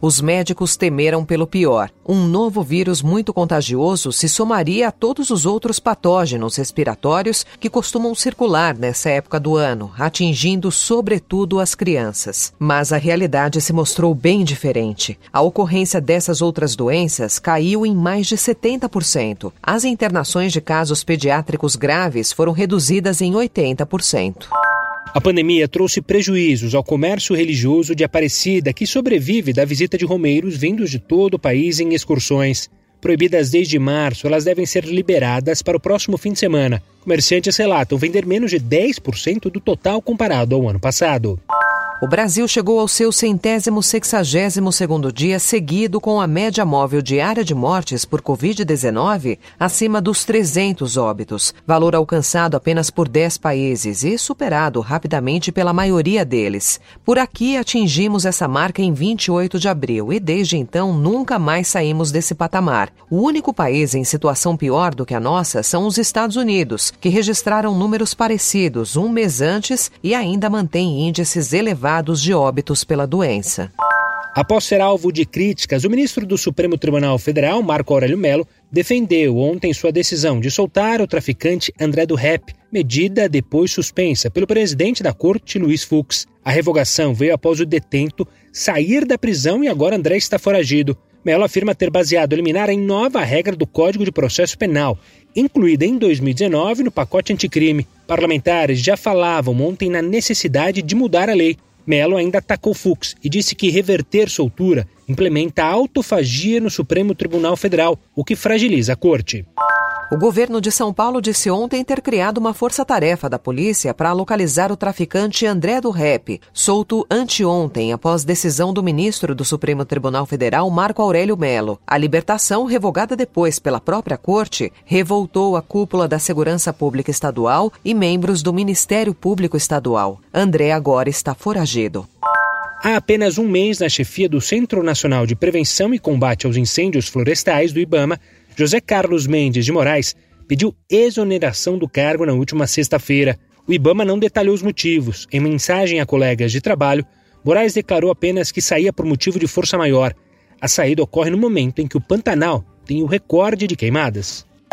Os médicos temeram pelo pior. Um novo vírus muito contagioso se somaria a todos os outros patógenos respiratórios que costumam circular nessa época do ano, atingindo sobretudo as crianças. Mas a realidade se mostrou bem diferente. A ocorrência dessas outras doenças caiu em mais de 70%. As internações de casos pediátricos graves foram reduzidas em 80%. A pandemia trouxe prejuízos ao comércio religioso de Aparecida, que sobrevive da visita de romeiros vindos de todo o país em excursões. Proibidas desde março, elas devem ser liberadas para o próximo fim de semana. Comerciantes relatam vender menos de 10% do total comparado ao ano passado. O Brasil chegou ao seu centésimo sexagésimo segundo dia seguido com a média móvel diária de mortes por Covid-19 acima dos 300 óbitos, valor alcançado apenas por 10 países e superado rapidamente pela maioria deles. Por aqui atingimos essa marca em 28 de abril e desde então nunca mais saímos desse patamar. O único país em situação pior do que a nossa são os Estados Unidos, que registraram números parecidos um mês antes e ainda mantém índices elevados de óbitos pela doença. Após ser alvo de críticas, o ministro do Supremo Tribunal Federal, Marco Aurélio Melo, defendeu ontem sua decisão de soltar o traficante André do Rep, medida depois suspensa pelo presidente da corte, Luiz Fux. A revogação veio após o detento sair da prisão e agora André está foragido. Melo afirma ter baseado liminar em nova regra do Código de Processo Penal, incluída em 2019 no pacote anticrime. Parlamentares já falavam ontem na necessidade de mudar a lei. Melo ainda atacou Fux e disse que reverter soltura implementa autofagia no Supremo Tribunal Federal, o que fragiliza a corte. O governo de São Paulo disse ontem ter criado uma força-tarefa da polícia para localizar o traficante André do Rep, solto anteontem após decisão do ministro do Supremo Tribunal Federal, Marco Aurélio Melo. A libertação, revogada depois pela própria corte, revoltou a cúpula da Segurança Pública Estadual e membros do Ministério Público Estadual. André agora está foragido. Há apenas um mês, na chefia do Centro Nacional de Prevenção e Combate aos Incêndios Florestais do IBAMA, José Carlos Mendes de Moraes pediu exoneração do cargo na última sexta-feira. O Ibama não detalhou os motivos. Em mensagem a colegas de trabalho, Moraes declarou apenas que saía por motivo de força maior. A saída ocorre no momento em que o Pantanal tem o recorde de queimadas.